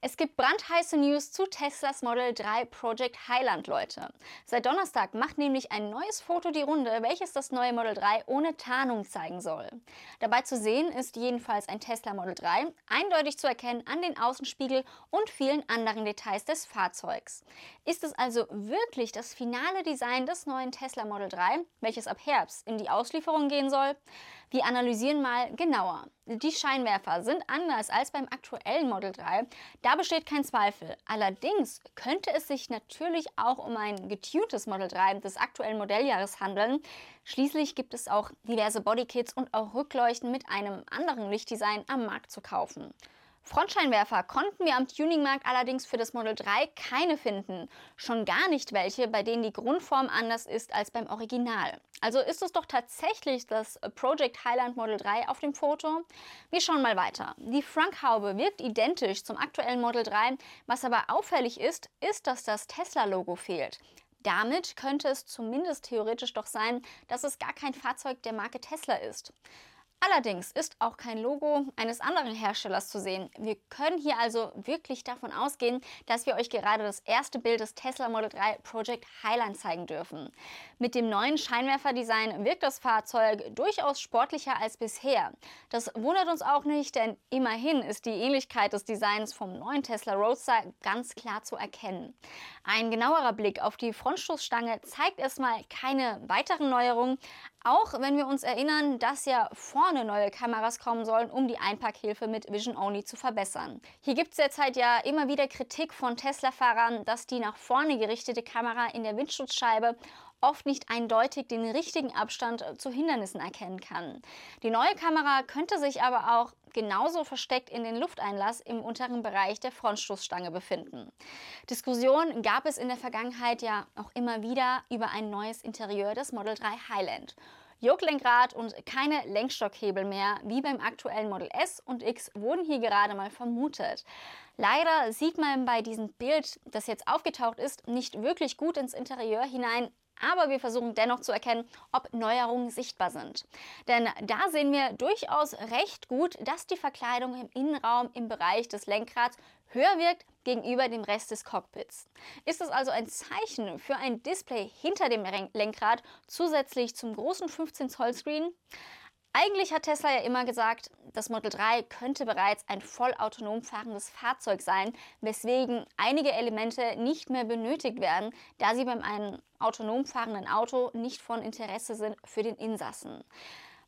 Es gibt brandheiße News zu Teslas Model 3 Project Highland, Leute. Seit Donnerstag macht nämlich ein neues Foto die Runde, welches das neue Model 3 ohne Tarnung zeigen soll. Dabei zu sehen ist jedenfalls ein Tesla Model 3, eindeutig zu erkennen an den Außenspiegel und vielen anderen Details des Fahrzeugs. Ist es also wirklich das finale Design des neuen Tesla Model 3, welches ab Herbst in die Auslieferung gehen soll? Wir analysieren mal genauer. Die Scheinwerfer sind anders als beim aktuellen Model 3. Da besteht kein Zweifel. Allerdings könnte es sich natürlich auch um ein getuntes Model 3 des aktuellen Modelljahres handeln. Schließlich gibt es auch diverse Bodykits und auch Rückleuchten mit einem anderen Lichtdesign am Markt zu kaufen. Frontscheinwerfer konnten wir am Tuningmarkt allerdings für das Model 3 keine finden. Schon gar nicht welche, bei denen die Grundform anders ist als beim Original. Also ist es doch tatsächlich das Project Highland Model 3 auf dem Foto? Wir schauen mal weiter. Die Fronthaube wirkt identisch zum aktuellen Model 3. Was aber auffällig ist, ist, dass das Tesla-Logo fehlt. Damit könnte es zumindest theoretisch doch sein, dass es gar kein Fahrzeug der Marke Tesla ist. Allerdings ist auch kein Logo eines anderen Herstellers zu sehen. Wir können hier also wirklich davon ausgehen, dass wir euch gerade das erste Bild des Tesla Model 3 Project Highland zeigen dürfen. Mit dem neuen Scheinwerferdesign wirkt das Fahrzeug durchaus sportlicher als bisher. Das wundert uns auch nicht, denn immerhin ist die Ähnlichkeit des Designs vom neuen Tesla Roadster ganz klar zu erkennen. Ein genauerer Blick auf die Frontstoßstange zeigt erstmal keine weiteren Neuerungen, auch wenn wir uns erinnern, dass ja vorne neue Kameras kommen sollen, um die Einpackhilfe mit Vision Only zu verbessern. Hier gibt es derzeit ja immer wieder Kritik von Tesla-Fahrern, dass die nach vorne gerichtete Kamera in der Windschutzscheibe oft nicht eindeutig den richtigen Abstand zu Hindernissen erkennen kann. Die neue Kamera könnte sich aber auch genauso versteckt in den Lufteinlass im unteren Bereich der Frontstoßstange befinden. Diskussionen gab es in der Vergangenheit ja auch immer wieder über ein neues Interieur des Model 3 Highland. Joglenkrad und keine Lenkstockhebel mehr, wie beim aktuellen Model S und X, wurden hier gerade mal vermutet. Leider sieht man bei diesem Bild, das jetzt aufgetaucht ist, nicht wirklich gut ins Interieur hinein, aber wir versuchen dennoch zu erkennen, ob Neuerungen sichtbar sind. Denn da sehen wir durchaus recht gut, dass die Verkleidung im Innenraum im Bereich des Lenkrads höher wirkt gegenüber dem Rest des Cockpits. Ist es also ein Zeichen für ein Display hinter dem Lenkrad zusätzlich zum großen 15 Zoll Screen? Eigentlich hat Tesla ja immer gesagt, das Model 3 könnte bereits ein vollautonom fahrendes Fahrzeug sein, weswegen einige Elemente nicht mehr benötigt werden, da sie beim einem autonom fahrenden Auto nicht von Interesse sind für den Insassen.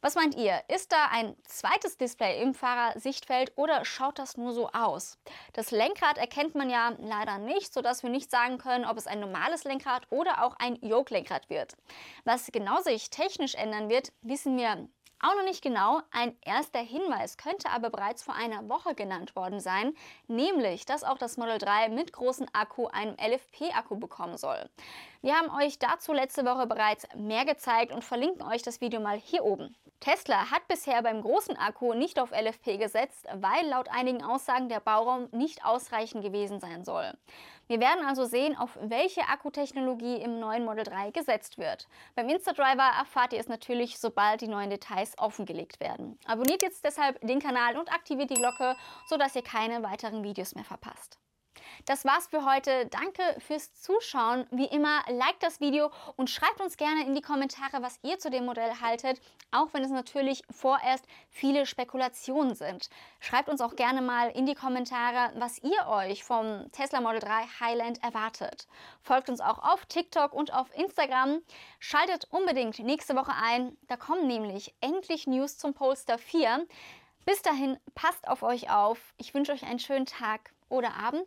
Was meint ihr? Ist da ein zweites Display im Fahrersichtfeld oder schaut das nur so aus? Das Lenkrad erkennt man ja leider nicht, sodass wir nicht sagen können, ob es ein normales Lenkrad oder auch ein Yoke-Lenkrad wird. Was genau sich technisch ändern wird, wissen wir auch noch nicht genau, ein erster Hinweis könnte aber bereits vor einer Woche genannt worden sein, nämlich, dass auch das Model 3 mit großem Akku einen LFP-Akku bekommen soll. Wir haben euch dazu letzte Woche bereits mehr gezeigt und verlinken euch das Video mal hier oben. Tesla hat bisher beim großen Akku nicht auf LFP gesetzt, weil laut einigen Aussagen der Bauraum nicht ausreichend gewesen sein soll. Wir werden also sehen, auf welche Akkutechnologie im neuen Model 3 gesetzt wird. Beim Instadriver erfahrt ihr es natürlich, sobald die neuen Details offengelegt werden. Abonniert jetzt deshalb den Kanal und aktiviert die Glocke, sodass ihr keine weiteren Videos mehr verpasst. Das war's für heute. Danke fürs Zuschauen. Wie immer, liked das Video und schreibt uns gerne in die Kommentare, was ihr zu dem Modell haltet, auch wenn es natürlich vorerst viele Spekulationen sind. Schreibt uns auch gerne mal in die Kommentare, was ihr euch vom Tesla Model 3 Highland erwartet. Folgt uns auch auf TikTok und auf Instagram. Schaltet unbedingt nächste Woche ein. Da kommen nämlich endlich News zum Polestar 4. Bis dahin, passt auf euch auf. Ich wünsche euch einen schönen Tag oder Abend.